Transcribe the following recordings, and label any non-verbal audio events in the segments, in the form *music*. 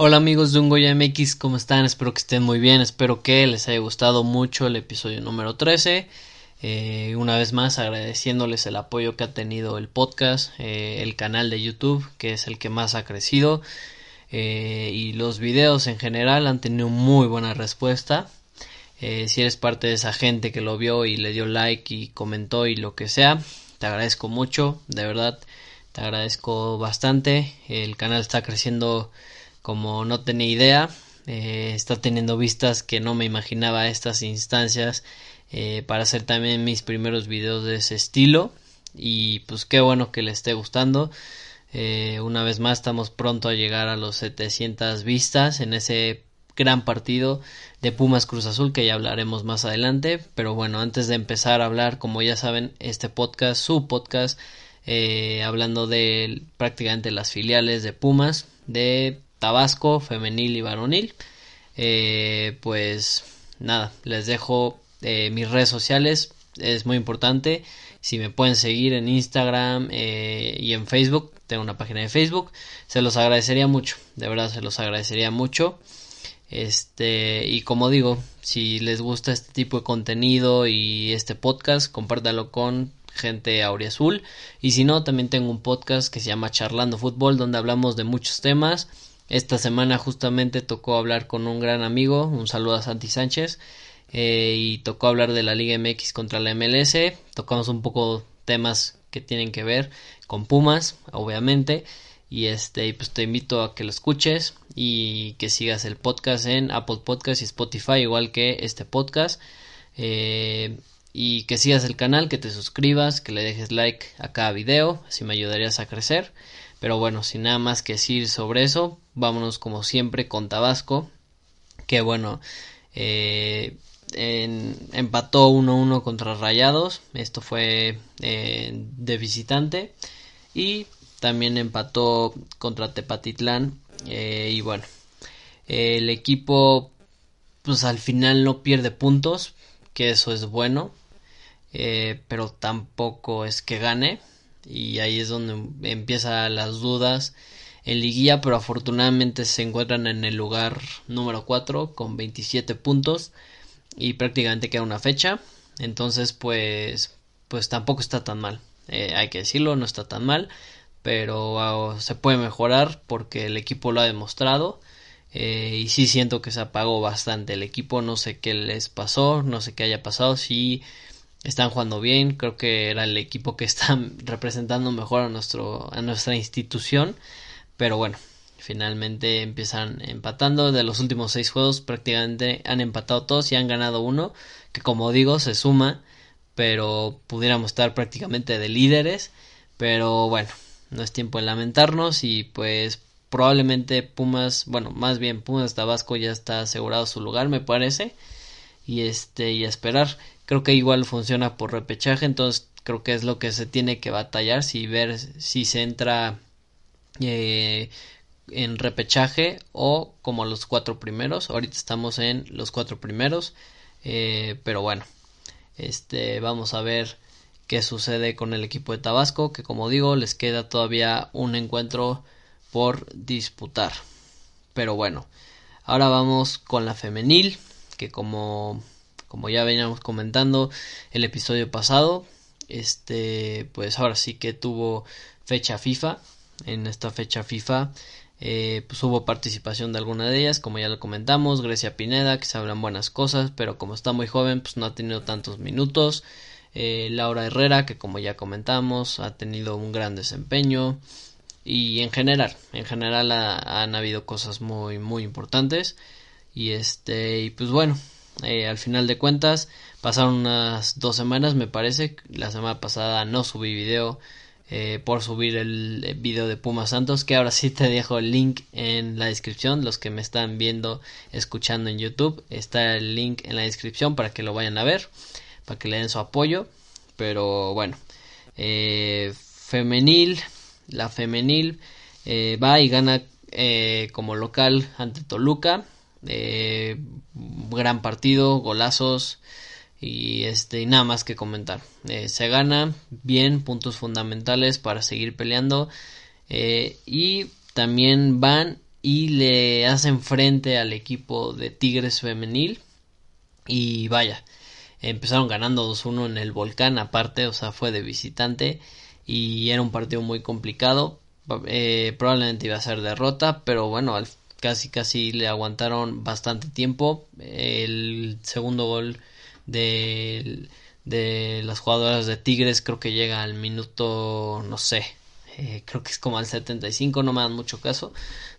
Hola amigos de Ungoya MX, ¿cómo están? Espero que estén muy bien, espero que les haya gustado mucho el episodio número 13. Eh, una vez más agradeciéndoles el apoyo que ha tenido el podcast, eh, el canal de YouTube, que es el que más ha crecido, eh, y los videos en general han tenido muy buena respuesta. Si eres parte de esa gente que lo vio y le dio like y comentó y lo que sea, te agradezco mucho, de verdad, te agradezco bastante. El canal está creciendo como no tenía idea, eh, está teniendo vistas que no me imaginaba a estas instancias eh, para hacer también mis primeros videos de ese estilo y pues qué bueno que le esté gustando. Eh, una vez más estamos pronto a llegar a los 700 vistas en ese gran partido de Pumas Cruz Azul que ya hablaremos más adelante. Pero bueno, antes de empezar a hablar, como ya saben, este podcast, su podcast, eh, hablando de prácticamente las filiales de Pumas, de Tabasco, femenil y varonil. Eh, pues nada, les dejo eh, mis redes sociales, es muy importante. Si me pueden seguir en Instagram eh, y en Facebook, tengo una página de Facebook, se los agradecería mucho, de verdad se los agradecería mucho. Este, y como digo, si les gusta este tipo de contenido y este podcast, compártalo con gente auriazul. Y si no, también tengo un podcast que se llama Charlando Fútbol, donde hablamos de muchos temas. Esta semana justamente tocó hablar con un gran amigo, un saludo a Santi Sánchez, eh, y tocó hablar de la Liga MX contra la MLS. Tocamos un poco temas que tienen que ver con Pumas, obviamente. Y este, pues te invito a que lo escuches y que sigas el podcast en Apple Podcast y Spotify, igual que este podcast. Eh, y que sigas el canal, que te suscribas, que le dejes like a cada video, así me ayudarías a crecer. Pero bueno, sin nada más que decir sobre eso, vámonos como siempre con Tabasco, que bueno, eh, en, empató 1-1 contra Rayados, esto fue eh, de visitante, y también empató contra Tepatitlán, eh, y bueno, el equipo pues al final no pierde puntos, que eso es bueno, eh, pero tampoco es que gane y ahí es donde empiezan las dudas en liguilla pero afortunadamente se encuentran en el lugar número 4 con 27 puntos y prácticamente queda una fecha entonces pues pues tampoco está tan mal eh, hay que decirlo no está tan mal pero se puede mejorar porque el equipo lo ha demostrado eh, y sí siento que se apagó bastante. El equipo no sé qué les pasó no sé qué haya pasado si están jugando bien, creo que era el equipo que está *laughs* representando mejor a nuestro a nuestra institución, pero bueno, finalmente empiezan empatando. De los últimos seis juegos prácticamente han empatado todos y han ganado uno que como digo se suma, pero pudiéramos estar prácticamente de líderes, pero bueno, no es tiempo de lamentarnos y pues probablemente Pumas, bueno, más bien Pumas Tabasco ya está asegurado su lugar, me parece. Y este y esperar creo que igual funciona por repechaje, entonces creo que es lo que se tiene que batallar, si ver si se entra eh, en repechaje o como los cuatro primeros, ahorita estamos en los cuatro primeros, eh, pero bueno, este vamos a ver qué sucede con el equipo de Tabasco, que como digo les queda todavía un encuentro por disputar, pero bueno, ahora vamos con la femenil, que como como ya veníamos comentando el episodio pasado este pues ahora sí que tuvo fecha FIFA. En esta fecha FIFA eh, pues hubo participación de alguna de ellas como ya lo comentamos Grecia Pineda que se hablan buenas cosas pero como está muy joven pues no ha tenido tantos minutos eh, Laura Herrera que como ya comentamos ha tenido un gran desempeño. Y en general en general ha, han habido cosas muy muy importantes. Y este y pues bueno al final de cuentas pasaron unas dos semanas me parece. La semana pasada no subí video eh, por subir el video de Puma Santos, que ahora sí te dejo el link en la descripción, los que me están viendo, escuchando en YouTube, está el link en la descripción para que lo vayan a ver, para que le den su apoyo, pero bueno, eh, femenil, la femenil eh, va y gana como local ante Toluca, gran partido, golazos, y este nada más que comentar. Eh, se gana bien puntos fundamentales para seguir peleando eh, y también van y le hacen frente al equipo de Tigres femenil y vaya empezaron ganando 2-1 en el volcán aparte o sea fue de visitante y era un partido muy complicado. Eh, probablemente iba a ser derrota pero bueno casi casi le aguantaron bastante tiempo. El segundo gol de, de las jugadoras de Tigres creo que llega al minuto, no sé, eh, creo que es como al 75, no me dan mucho caso,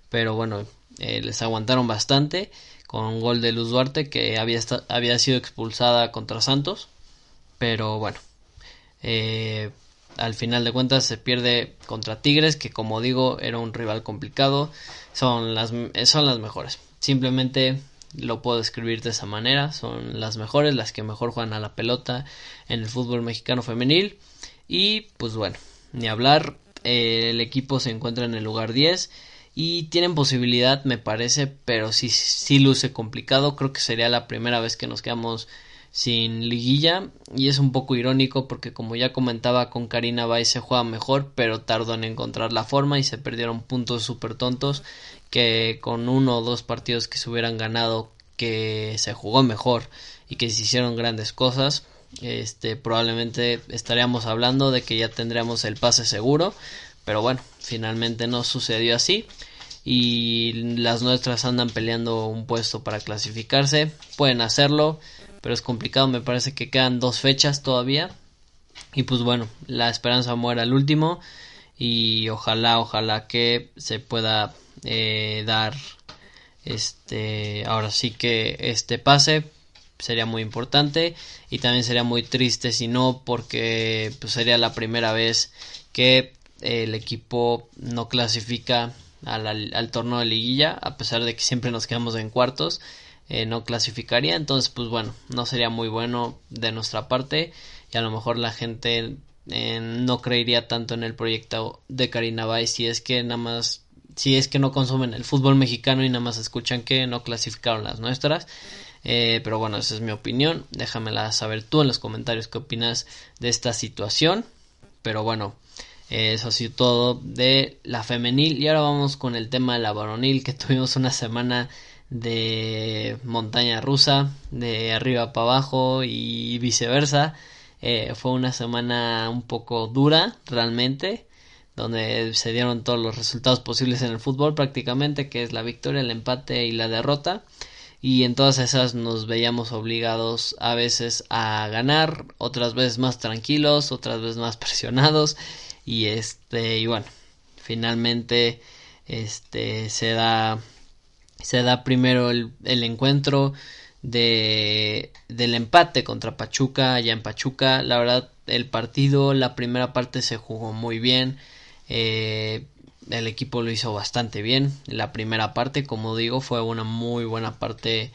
pero bueno, eh, les aguantaron bastante con gol de Luz Duarte que había, había sido expulsada contra Santos, pero bueno, eh, al final de cuentas se pierde contra Tigres, que como digo era un rival complicado, son las, son las mejores. Simplemente lo puedo describir de esa manera, son las mejores, las que mejor juegan a la pelota en el fútbol mexicano femenil. Y pues bueno, ni hablar, eh, el equipo se encuentra en el lugar 10 y tienen posibilidad me parece, pero sí, sí luce complicado, creo que sería la primera vez que nos quedamos sin liguilla. Y es un poco irónico porque como ya comentaba con Karina Bay se juega mejor pero tardó en encontrar la forma y se perdieron puntos súper tontos que con uno o dos partidos que se hubieran ganado que se jugó mejor y que se hicieron grandes cosas este probablemente estaríamos hablando de que ya tendríamos el pase seguro. Pero bueno finalmente no sucedió así y las nuestras andan peleando un puesto para clasificarse. Pueden hacerlo pero es complicado. Me parece que quedan dos fechas todavía. Y pues bueno la esperanza muere al último. Y ojalá ojalá que se pueda eh, dar este ahora sí que este pase. Sería muy importante. Y también sería muy triste si no porque pues, sería la primera vez que el equipo no clasifica al, al, torneo de liguilla a pesar de que siempre nos quedamos en cuartos eh, no clasificaría entonces pues bueno no sería muy bueno de nuestra parte y a lo mejor la gente eh, no creería tanto en el proyecto de Karina Bay si es que nada más si es que no consumen el fútbol mexicano y nada más escuchan que no clasificaron las nuestras. Eh, pero bueno, esa es mi opinión. Déjamela saber tú en los comentarios qué opinas de esta situación. Pero bueno, eso ha sido todo de la femenil. Y ahora vamos con el tema de la varonil, que *laughs* tuvimos una semana de montaña rusa, de arriba para abajo y viceversa. Eh, fue una semana un poco dura, realmente donde se dieron todos los resultados posibles en el fútbol prácticamente, que es la victoria, el empate y la derrota. Y en todas esas nos veíamos obligados a veces a ganar, otras veces más tranquilos, otras veces más *laughs* presionados. Y este, y bueno, finalmente este se da se da primero el, el encuentro de del empate contra Pachuca allá en Pachuca la verdad el partido la primera parte se jugó muy bien eh, el equipo lo hizo bastante bien. La primera parte, como digo, fue una muy buena parte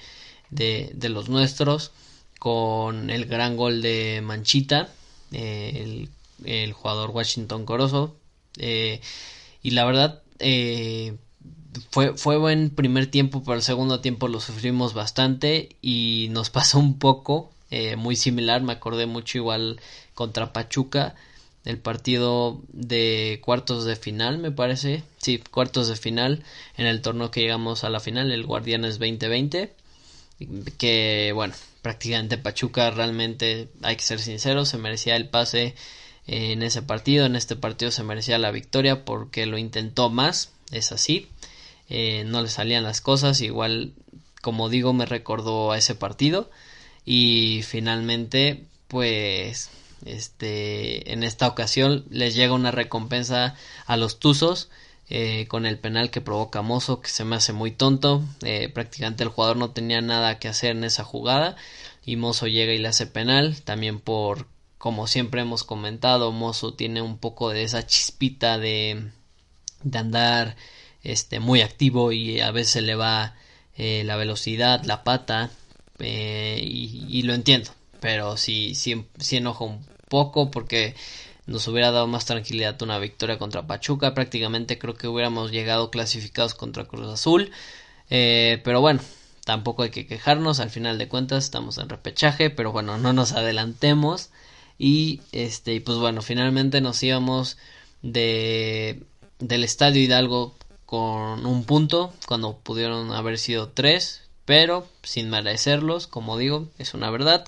de, los nuestros. Con el gran gol de Manchita, eh, el, jugador Washington Corozo. Eh, y la verdad, fue, fue buen primer tiempo, pero el segundo tiempo lo sufrimos bastante y nos *laughs* pasó un poco, muy similar. Me acordé mucho igual contra Pachuca el partido de cuartos de final, me parece. Sí, cuartos de final en el torneo que llegamos a la final, el Guardianes 2020. Que bueno, prácticamente Pachuca realmente, hay que ser sincero, se merecía el pase en ese partido. En este partido se merecía la victoria porque lo intentó más, es así. Eh, no le salían las cosas, igual como digo me recordó a ese partido y finalmente pues este, en esta ocasión les llega una recompensa a los Tuzos eh, con el penal que provoca Mozo, que se me hace muy tonto. Eh, prácticamente el jugador no tenía nada que hacer en esa jugada y Mozo llega y le hace penal. También por, como siempre hemos comentado, Mozo tiene un poco de esa chispita de, de andar este, muy activo y a veces le va eh, la velocidad, la pata y, y, lo entiendo. Pero sí, sí, sí enoja un poco porque nos hubiera dado más tranquilidad una victoria contra Pachuca. Prácticamente creo que hubiéramos llegado clasificados contra Cruz Azul. Eh, pero bueno, tampoco hay que quejarnos. Al final de cuentas estamos en repechaje. Pero bueno, no nos adelantemos. Y este, pues bueno, finalmente nos íbamos de, del Estadio Hidalgo con un punto. Cuando pudieron haber sido tres. Pero sin merecerlos, como digo, es una verdad.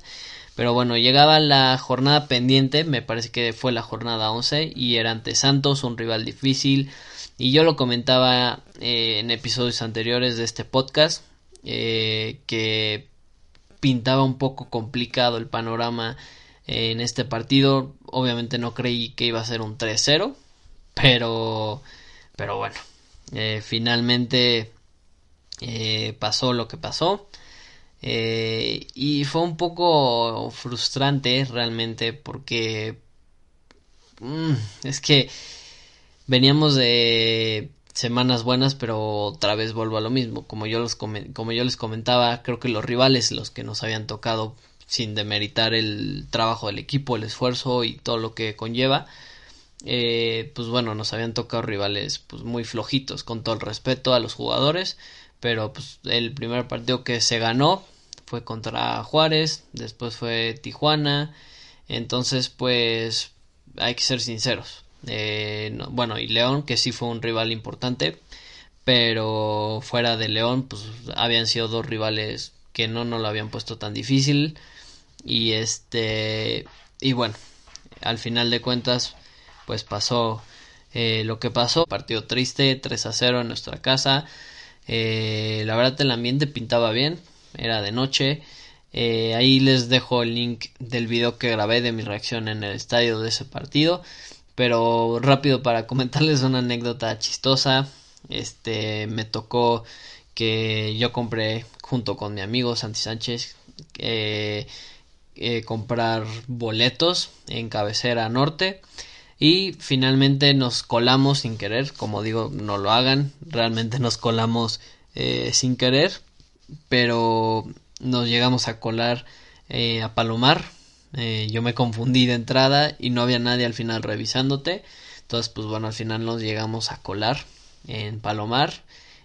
Pero bueno, llegaba la jornada pendiente, me parece que fue la jornada 11 y era ante Santos, un rival difícil. Y yo lo comentaba eh, en episodios anteriores de este podcast, eh, que pintaba un poco complicado el panorama en este partido. Obviamente no creí que iba a ser un 3-0, pero, pero bueno, eh, finalmente pasó lo que pasó. Eh, y fue un poco frustrante realmente porque mm, es que veníamos de semanas buenas pero otra vez vuelvo a lo mismo como yo, los como yo les comentaba creo que los rivales los que nos habían tocado sin demeritar el trabajo del equipo el esfuerzo y todo lo que conlleva eh, pues bueno nos habían tocado rivales pues muy flojitos con todo el respeto a los jugadores pero pues el primer partido que se ganó fue contra Juárez, después fue Tijuana, entonces pues hay que ser sinceros. Eh, bueno, y León, que sí fue un rival importante, pero fuera de León, pues habían sido dos rivales que no nos lo habían puesto tan difícil. Y este, y bueno, al final de cuentas, pues pasó eh, lo que pasó. Partido triste, 3 a 0 en nuestra casa. Eh, la verdad el ambiente pintaba bien, era de noche. Eh, ahí les dejo el link del video que grabé de mi reacción en el estadio de ese partido. Pero rápido para comentarles una anécdota chistosa. Este me tocó que yo compré junto con mi amigo Santi Sánchez comprar boletos en cabecera norte. Y finalmente nos colamos sin querer, como digo, no lo hagan, realmente nos colamos eh, sin querer, pero nos llegamos a colar eh, a Palomar, eh, yo me confundí de entrada y no había nadie al final revisándote, entonces pues bueno, al final nos llegamos a colar en Palomar.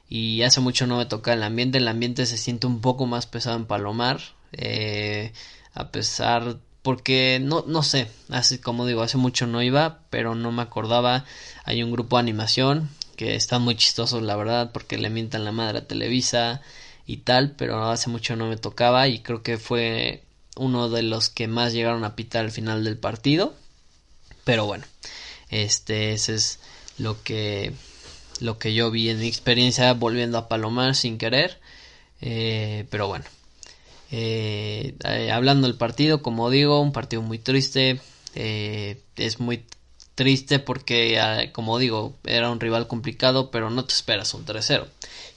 Y hace mucho no me toca el ambiente, el ambiente se siente un poco más pesado en Palomar, a pesar porque no, no sé, así como digo, hace mucho no iba, pero no me acordaba. Hay un grupo de animación que están muy chistosos, la verdad, porque le mientan la madre a Televisa y tal, pero hace mucho no me tocaba y creo que fue uno de los que más llegaron a pitar al final del partido. Pero bueno, este ese es lo que lo que yo vi en mi experiencia volviendo a Palomar sin querer. Eh, pero bueno, eh, eh, hablando del partido, como digo, un partido muy triste. Eh, es muy triste porque, ah, como digo, era un rival complicado, pero no te esperas un 3-0.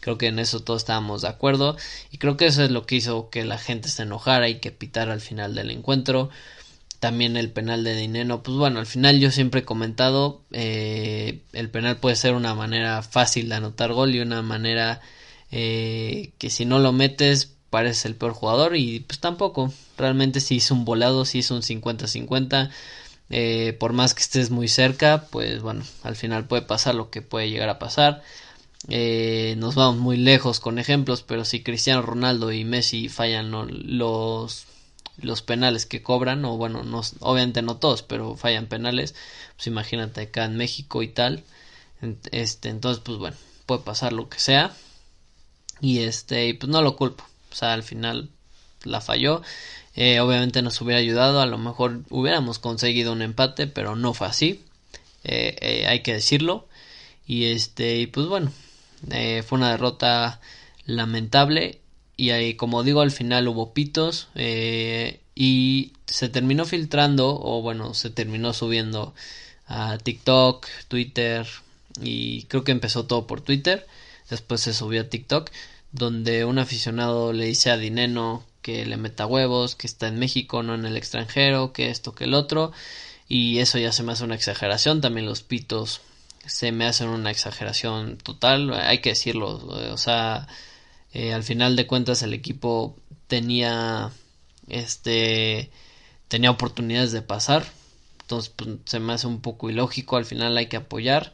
Creo que en eso todos estábamos de acuerdo y creo que eso es lo que hizo que la gente se enojara y que pitara al final del encuentro. También el penal de Dineno, pues bueno, al final yo siempre he comentado, el penal puede ser una manera fácil de anotar gol y una manera que si no lo metes parece el peor jugador y pues tampoco. Realmente si hizo un volado, si hizo un 50-50. Eh, por más que estés muy cerca, pues bueno, al final puede pasar lo que puede llegar a pasar. Eh, nos vamos muy lejos con ejemplos, pero si Cristiano Ronaldo y Messi fallan los, los penales que cobran, o bueno, no, obviamente no todos, pero fallan penales, pues imagínate acá en México y tal. Este, entonces, pues bueno, puede pasar lo que sea. Y este, pues no lo culpo. O sea, al final la falló. Eh, obviamente nos hubiera ayudado, a lo mejor hubiéramos conseguido un empate, pero no fue así. Eh, eh, hay que decirlo. Y este, y pues bueno, fue una derrota lamentable. Y ahí, como digo, al final hubo pitos. y se terminó filtrando, o bueno, se terminó subiendo a TikTok, Twitter, y creo que empezó todo por Twitter, después se subió a TikTok, donde un aficionado le dice a Dineno que le meta huevos, que está en México, no en el extranjero, que esto, que el otro, y eso ya se me hace una exageración, también los pitos se me hacen una exageración total, hay que decirlo, o sea, eh, al final de cuentas el equipo tenía este tenía oportunidades de pasar. Entonces pues, se me hace un poco ilógico al final hay que apoyar.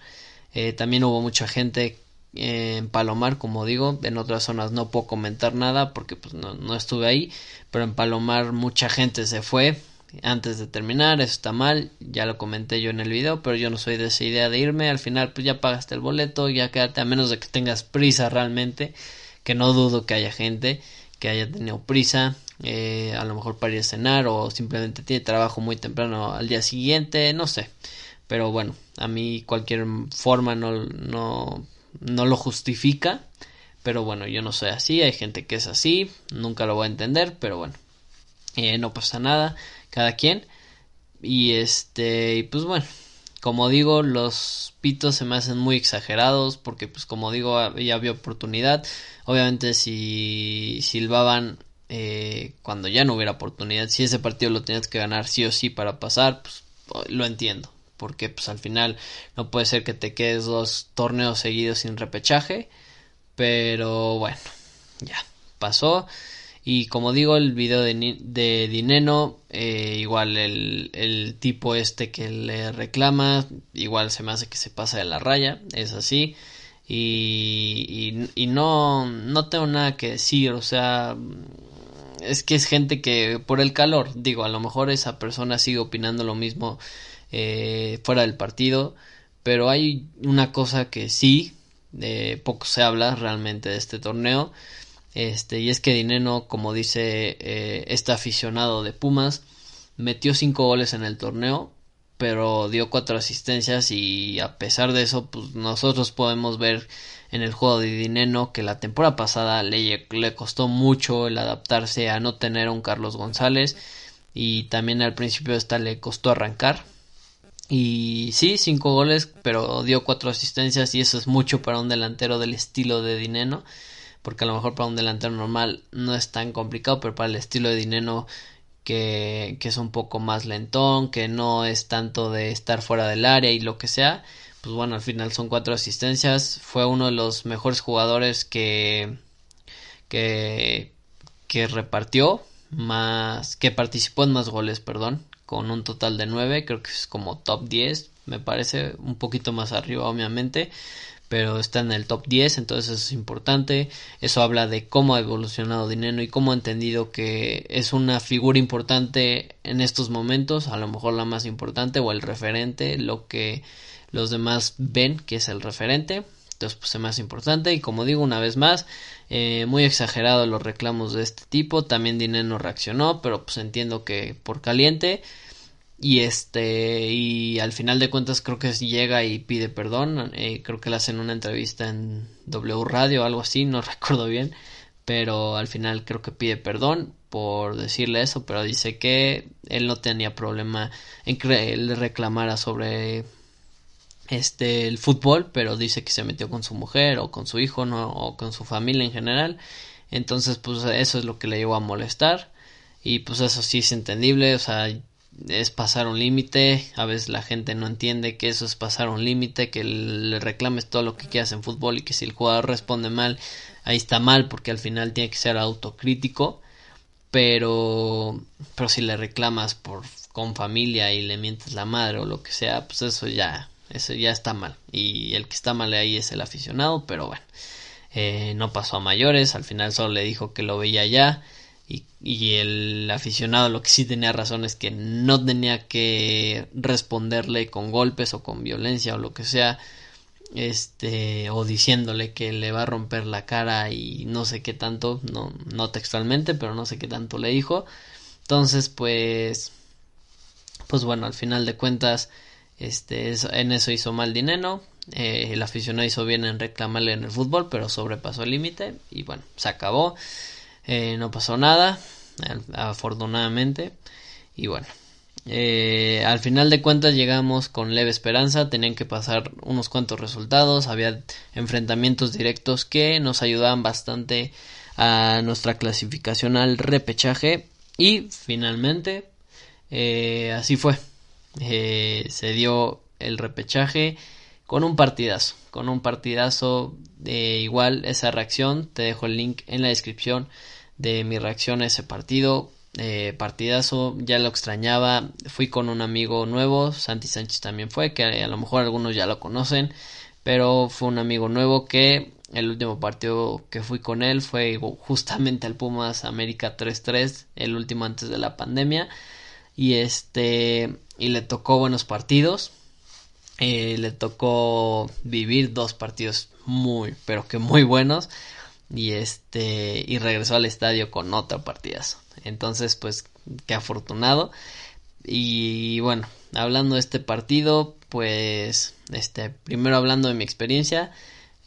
Eh, también hubo mucha gente en Palomar como digo en otras zonas no puedo comentar nada porque pues no, no estuve ahí pero en Palomar mucha gente se fue antes de terminar, eso está mal, ya lo comenté yo en el video, pero yo no soy de esa idea de irme, al final pues ya pagaste el boleto, ya quédate a menos de que tengas prisa realmente, que no dudo que haya gente que haya tenido prisa, eh, a lo mejor para ir a cenar o simplemente tiene trabajo muy temprano al día siguiente, no sé, pero bueno, a mí cualquier forma no, no, no lo justifica, pero bueno, yo no soy así, hay gente que es así, nunca lo voy a entender, pero bueno, eh, no pasa nada cada quien. Y este, pues bueno, como digo, los pitos se me hacen muy exagerados porque pues como digo, ya había oportunidad. Obviamente si silbaban eh, cuando ya no hubiera oportunidad, si ese partido lo tenías que ganar sí o sí para pasar, pues lo entiendo. Porque pues al final no puede ser que te quedes dos torneos seguidos sin repechaje. Pero bueno, ya pasó. Y como digo, el video de, de Dineno, eh, igual el, el, tipo este que le reclama, igual se me hace que se pasa de la raya, es así. Y, y, y no, no tengo nada que decir, o sea, es que es gente que por el calor, digo, a lo mejor esa persona sigue opinando lo mismo eh, fuera del partido, pero hay una cosa que sí, de poco se habla realmente de este torneo, este, y es que Dineno, como dice eh, este aficionado de Pumas, metió cinco goles en el torneo, pero dio cuatro asistencias y a pesar de eso, pues nosotros podemos ver en el juego de Dineno que la temporada pasada le, le costó mucho el adaptarse a no tener un Carlos González y también al principio esta le costó arrancar. Y sí, cinco goles, pero dio cuatro asistencias y eso es mucho para un delantero del estilo de Dineno porque a lo mejor para un delantero normal no es tan complicado, pero para el estilo de Dineno que, que es un poco más lentón, que no es tanto de estar fuera del área y lo que sea, pues bueno, al final son cuatro asistencias, fue uno de los mejores jugadores que que, que repartió más que participó en más goles, perdón, con un total de nueve, creo que es como top 10, me parece un poquito más arriba obviamente, pero está en el top 10, entonces eso es importante. Eso habla de cómo ha evolucionado Dineno y cómo ha entendido que es una figura importante en estos momentos, a lo mejor la más importante o el referente, lo que los demás ven que es el referente. Entonces, pues es más importante. Y como digo una vez más, eh, muy exagerado los reclamos de este tipo. También Dineno reaccionó, pero pues entiendo que por caliente. Y este, y al final de cuentas creo que llega y pide perdón. Eh, creo que le hacen una entrevista en W Radio o algo así, no *laughs* recuerdo bien. Pero al final creo que pide perdón por decirle eso, pero dice que él no tenía problema en que le reclamara sobre este el fútbol, pero dice que se metió con su mujer o con su hijo, no, o con su familia en general. Entonces, pues eso es lo que le llevó a molestar. Y pues eso sí es entendible, o sea, es pasar un límite, a veces la gente no entiende que eso es pasar un límite, que le reclames todo lo que quieras en fútbol y que si el jugador responde mal, ahí está mal porque al final tiene que ser autocrítico, pero pero si le reclamas por con familia y le mientes la madre o lo que sea, pues eso ya eso ya está mal. Y el que está mal ahí es el aficionado, pero bueno, eh, no pasó a mayores, al final solo le dijo que lo veía ya y, el aficionado lo que sí tenía razón es que no tenía que responderle con golpes o con violencia o lo que sea este o diciéndole que le va a romper la cara y no sé qué tanto no no textualmente pero no sé qué tanto le dijo. Entonces pues pues bueno al final de cuentas este en eso hizo mal dinero eh, el aficionado hizo bien en reclamarle en el fútbol pero sobrepasó el límite y bueno se acabó eh, no pasó nada, afortunadamente. Y bueno, Eh, al final de cuentas llegamos con leve esperanza, tenían que pasar unos cuantos resultados, había enfrentamientos directos que nos ayudaban bastante a nuestra clasificación al repechaje y finalmente eh, así fue. Eh, se dio el repechaje con un partidazo, con un partidazo de igual esa reacción, te dejo el link en la descripción de mi reacción a ese partido, eh, partidazo, ya lo extrañaba, fui con un amigo nuevo, Santi Sánchez también fue, que a lo mejor algunos ya lo conocen, pero fue un amigo nuevo que el último partido que fui con él fue justamente al Pumas América 3-3, el último antes de la pandemia, y este, y le tocó buenos partidos, eh, le tocó vivir dos partidos muy, pero que muy buenos. Y este, y regresó al estadio con otra partidazo. Entonces, pues, qué afortunado. Y bueno, hablando de este partido, pues, este, primero hablando de mi experiencia,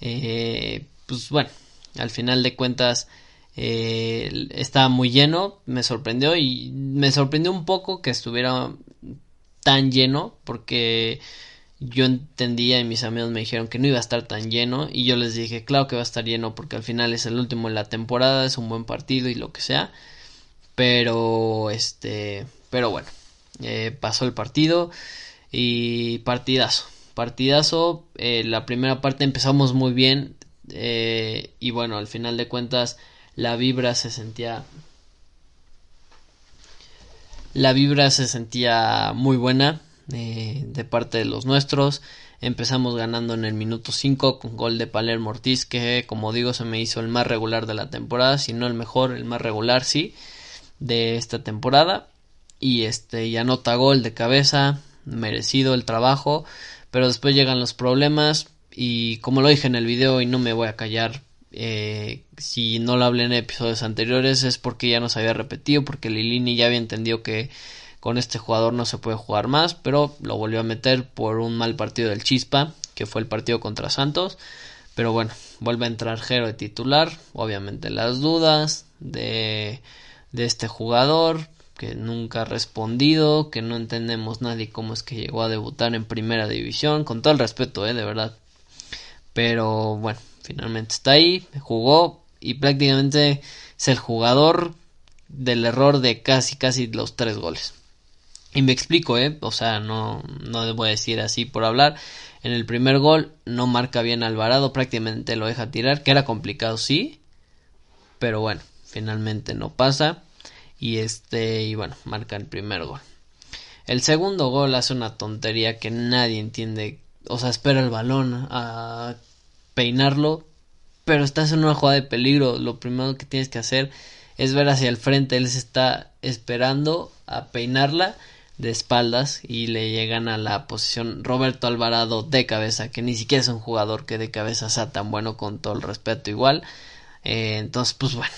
eh, pues bueno, al final de cuentas, eh, estaba muy lleno, me sorprendió y me sorprendió un poco que estuviera tan lleno porque yo entendía y mis amigos me dijeron que no iba a estar tan lleno y yo les dije claro que va a estar lleno porque al final es el último de la temporada es un buen partido y lo que sea pero este pero bueno eh, pasó el partido y partidazo partidazo. Eh, la primera parte empezamos muy bien y bueno al final de cuentas la vibra se sentía la vibra se sentía muy buena eh, de parte de los nuestros. Empezamos ganando en el minuto 5 con gol de Palermo Ortiz, que como digo se me hizo el más regular de la temporada, si no el mejor, el más regular sí, de esta temporada. Y este, y anota gol de cabeza, merecido el trabajo, pero después llegan los problemas y como lo dije en el video y no me voy a callar, eh, si no lo hablé en episodios anteriores es porque ya nos había repetido, porque Lilini ya había entendido que con este jugador no se puede jugar más, pero lo volvió a meter por un mal partido del Chispa, que fue el partido contra Santos. Pero bueno, vuelve a entrar Jero de titular. Obviamente las dudas de, de este jugador, que nunca ha respondido, que no entendemos nadie cómo es que llegó a debutar en primera división, con todo el respeto, eh, de verdad. Pero bueno, finalmente está ahí, jugó y prácticamente es el jugador del error de casi casi los tres goles. Y me explico, ¿eh? O sea, no, no a decir así por hablar. En el primer gol no marca bien Alvarado, prácticamente lo deja tirar, que era complicado, sí. Pero bueno, finalmente no pasa. Y este, y bueno, marca el primer gol. El segundo gol hace una tontería que nadie entiende. O sea, espera el balón a peinarlo. Pero estás en una jugada de peligro. Lo primero que tienes que hacer es ver hacia el frente. Él se está esperando a peinarla de espaldas y le llegan a la posición Roberto Alvarado de cabeza, que ni siquiera es un jugador que de cabeza sea tan bueno con todo el respeto igual. Eh, entonces, pues bueno,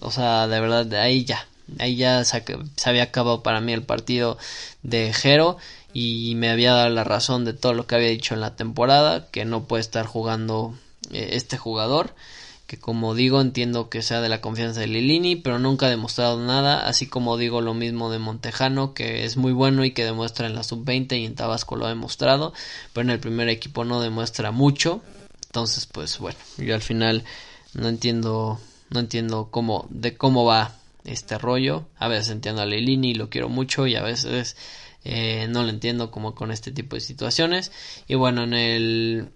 o sea, de verdad, ahí ya, ahí ya se, había acabado para mí el partido de Jero y me había dado la razón de todo lo que había dicho en la temporada, que no puede estar jugando eh, este jugador que como digo entiendo que sea de la confianza de Lilini, pero nunca ha demostrado nada, así como digo lo mismo de Montejano, que es muy bueno y que demuestra en la sub-20 y en Tabasco lo ha demostrado, pero en el primer equipo no demuestra mucho, entonces pues bueno, yo al final no entiendo, no entiendo cómo, de cómo va este rollo, a veces entiendo a Lilini y lo quiero mucho y a veces eh, no lo entiendo como con este tipo de situaciones, y bueno, en el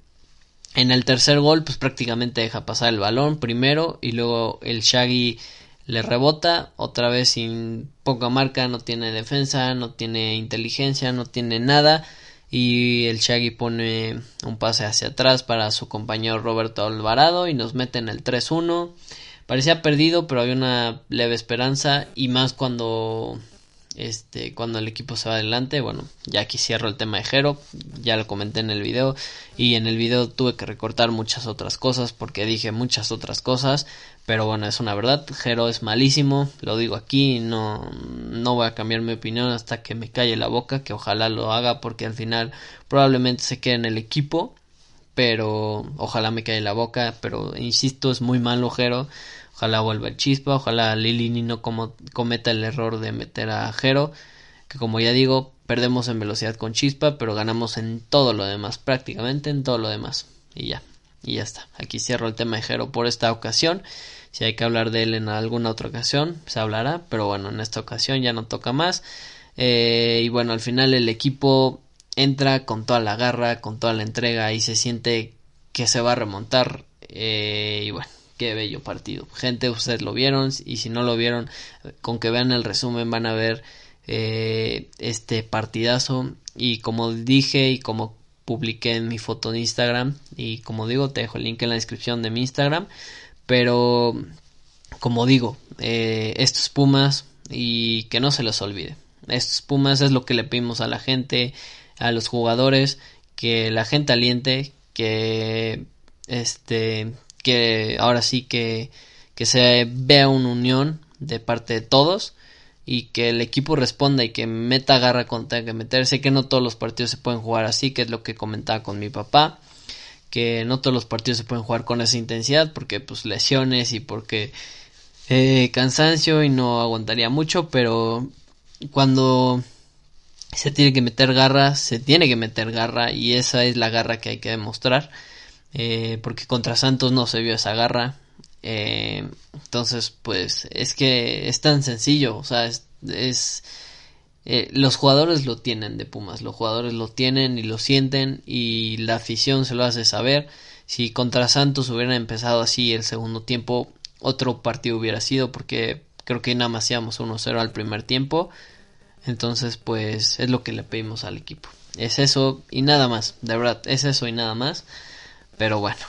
en el tercer gol, pues prácticamente deja pasar el balón primero y luego el Shaggy le rebota, otra vez sin poca marca, no tiene defensa, no tiene inteligencia, no tiene nada y el Shaggy pone un pase hacia atrás para su compañero Roberto Alvarado y nos mete en el 3-1. Parecía perdido, pero había una leve esperanza y más cuando este, cuando el equipo se va adelante, bueno, ya aquí cierro el tema de Jero, ya lo comenté en el video y en el video tuve que recortar muchas otras cosas porque dije muchas otras cosas, pero bueno, es una verdad, Jero es malísimo, lo digo aquí, no, no voy a cambiar mi opinión hasta que me calle la boca, que ojalá lo haga porque al final probablemente se quede en el equipo, pero ojalá me calle la boca, pero insisto, es muy malo Jero Ojalá vuelva el chispa, ojalá Lilini no cometa el error de meter a Jero. que como ya digo, perdemos en velocidad con chispa, pero ganamos en todo lo demás, prácticamente en todo lo demás. Y ya, y ya está. Aquí cierro el tema de Jero por esta ocasión. Si hay que hablar de él en alguna otra ocasión, se hablará, pero bueno, en esta ocasión ya no toca más. Eh, y bueno, al final el equipo entra con toda la garra, con toda la entrega y se siente que se va a remontar. Eh, y bueno, qué bello partido. Gente, ustedes lo vieron y si no lo vieron, con que vean el resumen van a ver eh, este partidazo y como dije y como publiqué en mi foto de Instagram y como digo te dejo el link en la descripción de mi Instagram pero como digo eh, estos Pumas y que no se los olvide estos Pumas es lo que le pedimos a la gente a los jugadores que la gente aliente que este que ahora sí que que se vea una unión de parte de todos y que el equipo responda y que meta garra cuando tenga que meter. Sé que no todos los partidos se pueden jugar así, que es lo que comentaba con mi papá, que no todos los partidos se pueden jugar con esa intensidad porque pues lesiones y porque eh, cansancio y no aguantaría mucho, pero cuando se tiene que meter garra, se tiene que meter garra y esa es la garra que hay que demostrar. Eh, porque contra Santos no se vio esa garra, eh, entonces, pues es que es tan sencillo, o sea, es, eh, los jugadores lo tienen de Pumas, los jugadores lo tienen y lo sienten y la afición se lo hace saber. Si contra Santos hubieran empezado así el segundo tiempo, otro partido hubiera sido porque creo que nada más íbamos 1-0 al primer tiempo. Entonces, pues es lo que le pedimos al equipo. Es eso y nada más, de verdad, es eso y nada más. Pero bueno,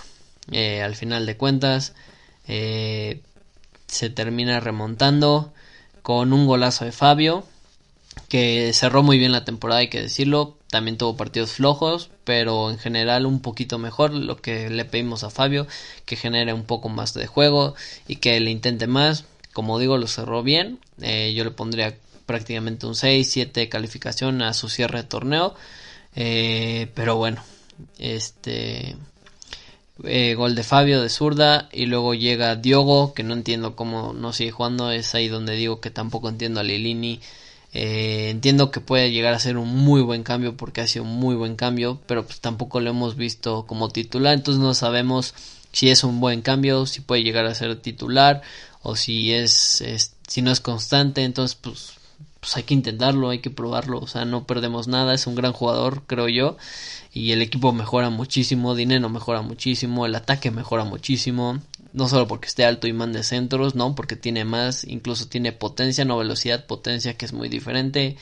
eh, al final de cuentas, eh, se termina remontando con un golazo de Fabio que cerró muy bien la temporada hay que decirlo. También tuvo partidos flojos pero en general un poquito mejor lo que le pedimos a Fabio que genere un poco más de juego y que le intente más. Como digo lo cerró bien. Eh, yo le pondría prácticamente un 6 7 calificación a su cierre de torneo. Eh, pero bueno este eh, gol de Fabio de zurda y luego llega Diogo que no entiendo cómo no sigue jugando. Es ahí donde digo que tampoco entiendo a Lilini. Eh, entiendo que puede llegar a ser un muy buen cambio porque ha sido un muy buen cambio pero pues tampoco lo hemos visto como titular. Entonces no sabemos si es un buen cambio si puede llegar a ser titular o si es, es si no es constante. Entonces pues pues hay que intentarlo, hay que probarlo, o sea, no perdemos nada, es un gran jugador, creo yo, y el equipo mejora muchísimo, Dinero mejora muchísimo, el ataque mejora muchísimo, no solo porque esté alto y mande centros, no, porque tiene más, incluso tiene potencia, no velocidad, potencia que es muy diferente,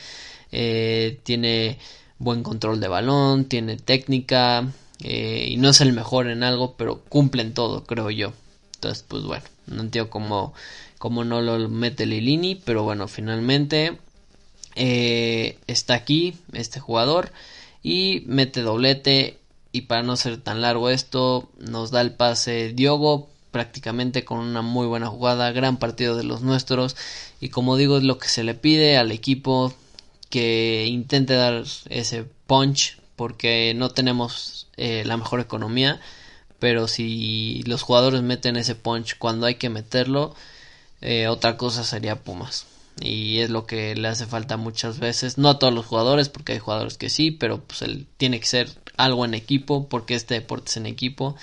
eh, tiene buen control de balón, tiene técnica, eh, y no es el mejor en algo, pero cumple en todo, creo yo. Entonces, pues bueno, no entiendo cómo, cómo no lo mete Lilini, pero bueno, finalmente eh, está aquí este jugador y mete doblete y para no ser tan largo esto nos da el pase Diogo prácticamente con una muy buena jugada, gran partido de los nuestros y como digo es lo que se le pide al equipo que intente dar ese punch porque no tenemos eh, la mejor economía pero si los jugadores meten ese punch cuando hay que meterlo eh, otra cosa sería Pumas y es lo que le hace falta muchas veces, no a todos los jugadores, porque hay jugadores que sí, pero pues él tiene que ser algo en equipo, porque este deporte es en equipo,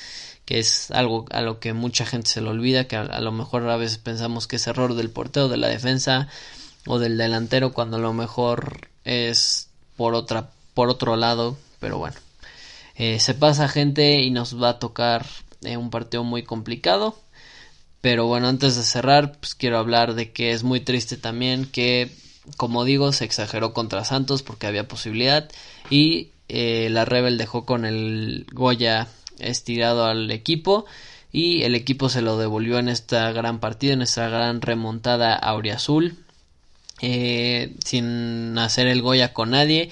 que es algo a lo que mucha gente se le olvida, que a, lo mejor a veces pensamos que es error del portero, de la defensa o del delantero, cuando a lo mejor es por otra, por otro lado, pero bueno, eh, se pasa gente y nos va a tocar eh, un partido muy complicado pero bueno, antes de cerrar, pues quiero hablar de que es muy triste también que, como digo, se exageró contra Santos porque había posibilidad y eh, la Rebel dejó con el Goya estirado al equipo y el equipo se lo devolvió en esta gran partida, en esta gran remontada auriazul, eh, sin hacer el Goya con nadie.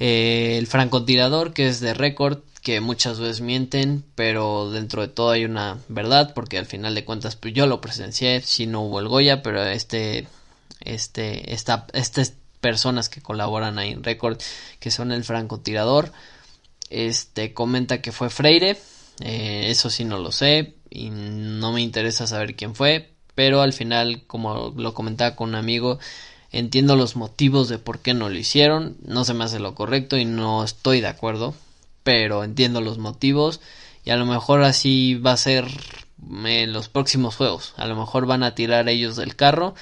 Eh, el francotirador que es de récord que muchas veces mienten, pero dentro de todo hay una verdad, porque al final de cuentas pues yo lo presencié, si no hubo el Goya, pero este, este, esta, estas personas que colaboran ahí en Record, que son el francotirador, este, comenta que fue Freire, eh, eso sí no lo sé, y no me interesa saber quién fue, pero al final, como lo comentaba con un amigo, entiendo los motivos de por qué no lo hicieron, no se me hace lo correcto y no estoy de acuerdo, pero entiendo los motivos y a lo mejor así va a ser en los próximos juegos, a lo mejor van a tirar ellos del carro,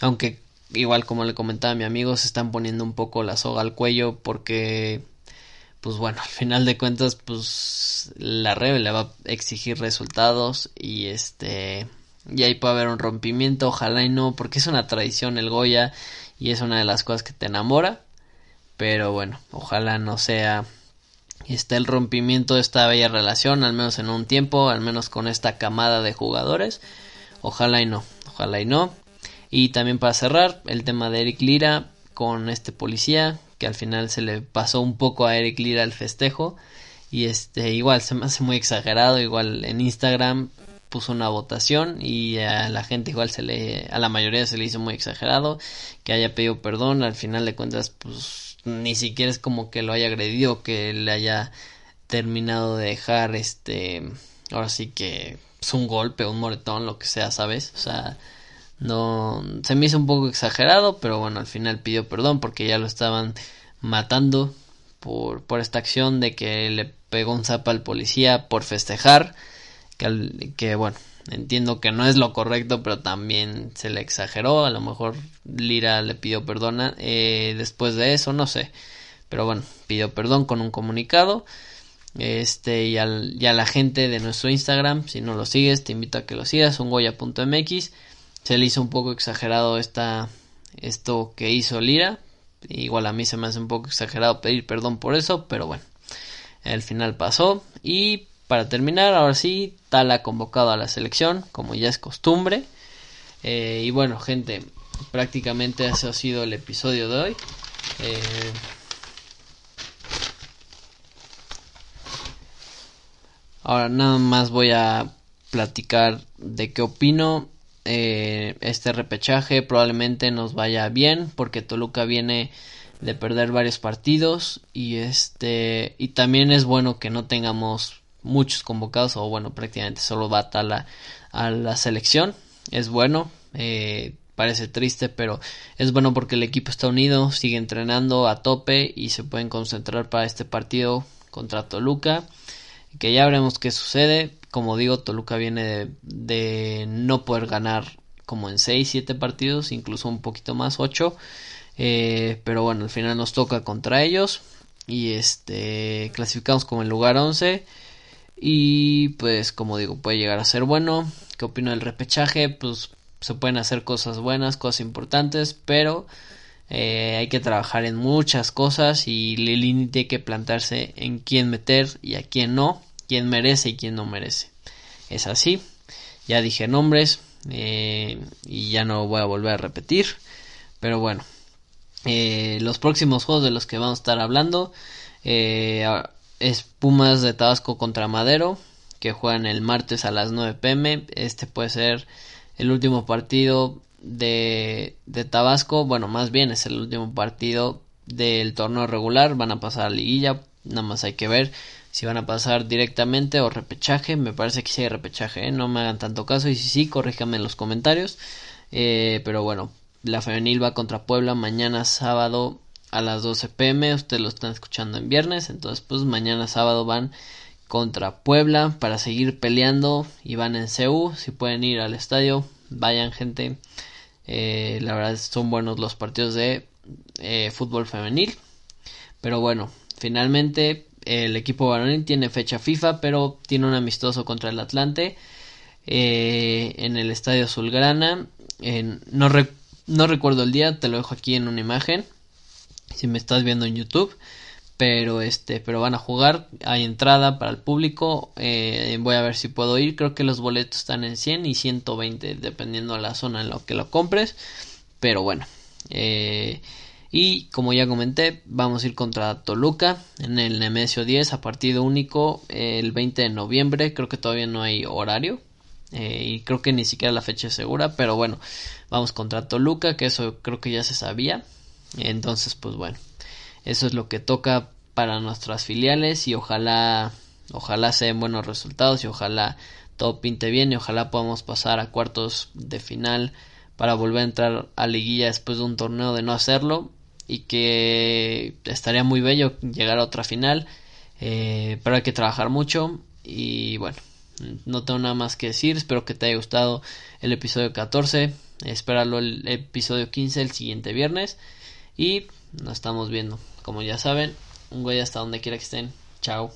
aunque igual como le comentaba a mi amigo, se están poniendo un poco la soga al cuello porque pues bueno, *laughs* al final de cuentas, pues la Rebel le va a exigir resultados y este y ahí puede haber un rompimiento, ojalá y no, porque es una tradición el Goya y es una de las cosas que te enamora, pero bueno, ojalá no sea este el rompimiento de esta bella relación, al menos en un tiempo, al menos con esta camada de jugadores, ojalá y no, ojalá y no. Y también para cerrar, el tema de Eric Lira con este policía, que al final se le pasó un poco a Eric Lira el festejo. Y este, igual se me hace muy exagerado, igual en Instagram puso una votación y a la gente igual se le, a la mayoría se le hizo muy exagerado, que haya pedido perdón, al final de cuentas pues ni siquiera es como que lo haya agredido, que le haya terminado de dejar este, ahora sí que es un golpe, un moretón, lo que sea, ¿sabes? O sea, no, se me hizo un poco exagerado, pero bueno, al final pidió perdón porque ya lo estaban matando por, por esta acción de que le pegó un zapa al policía por festejar, que, que bueno, entiendo que no es lo correcto, pero también se le exageró, a lo mejor Lira le pidió perdón eh, después de eso, no sé, pero bueno, pidió perdón con un comunicado. Este, y, al, a la gente de nuestro Instagram, si no lo sigues, te invito a que lo sigas, ungoya.mx se le hizo un poco exagerado esta, esto que hizo Lira. Igual a mí se me hace un poco exagerado pedir perdón por eso, pero bueno, el final pasó. Y para terminar, ahora sí, Tala convocado a la selección, como ya es costumbre. Eh, y bueno, gente, prácticamente ese ha sido el episodio de hoy. Eh, ahora nada más voy a platicar de qué opino eh, este repechaje probablemente nos vaya bien porque Toluca viene de perder varios partidos y este y también es bueno que no tengamos muchos convocados o bueno prácticamente solo va a la, a la selección es bueno eh, parece triste pero es bueno porque el equipo está unido sigue entrenando a tope y se pueden concentrar para este partido contra Toluca que ya veremos qué sucede como digo, Toluca viene de, no poder ganar como en 6, 7 partidos, incluso un poquito más, 8. Eh, pero bueno, al final nos toca contra ellos. Y este clasificamos como el lugar 11. Y pues como digo, puede llegar a ser bueno. ¿Qué opino del repechaje? Pues se pueden hacer cosas buenas, cosas importantes, pero eh, hay que trabajar en muchas cosas y Lilini tiene que plantarse en quién meter y a quién no quién merece y quién no merece. Es así. Ya dije nombres eh, y ya no voy a volver a repetir. Pero bueno, eh, los próximos juegos de los que vamos a estar hablando eh, es Pumas de Tabasco contra Madero, que juegan el martes a las 9 pm. Este puede ser el último partido de, de Tabasco. Bueno, más bien es el último partido del torneo regular. Van a pasar a liguilla. Nada más hay que ver si van a pasar directamente o repechaje. Me parece que sí hay repechaje, ¿eh? no me hagan tanto caso. Y si sí, corríjame en los comentarios. Eh, pero bueno, la femenil va contra Puebla mañana sábado a las 12 pm. Ustedes lo están escuchando en viernes. Entonces, pues mañana sábado van contra Puebla para seguir peleando. Y van en CU. Si pueden ir al estadio, vayan, gente. Eh, la verdad son buenos los partidos de fútbol femenil. Pero bueno, finalmente el equipo varonil tiene fecha FIFA, pero tiene un amistoso contra el Atlante eh, en el Estadio Azulgrana. no, no recuerdo el día, te lo dejo aquí en una imagen, si me estás viendo en YouTube. Pero este, pero van a jugar, hay entrada para el público, eh, voy a ver si puedo ir, creo que los boletos están en 100 y 120 dependiendo de la zona en la que lo compres, pero bueno, eh, y como ya comenté, vamos a ir contra Toluca en el Nemesio 10 a partido único el 20 de noviembre. Creo que todavía no hay horario. Eh, y creo que ni siquiera la fecha es segura. Pero bueno, vamos contra Toluca, que eso creo que ya se sabía. Entonces, pues bueno, eso es lo que toca para nuestras filiales. Y ojalá, ojalá se den buenos resultados. Y ojalá todo pinte bien. Y ojalá podamos pasar a cuartos de final para volver a entrar a liguilla después de un torneo de no hacerlo y que estaría muy bello llegar a otra final eh, pero hay que trabajar mucho y bueno no tengo nada más que decir espero que te haya gustado el episodio 14 espéralo el episodio 15 el siguiente viernes y nos estamos viendo. Como ya saben, un güey hasta donde quiera que estén. Chao.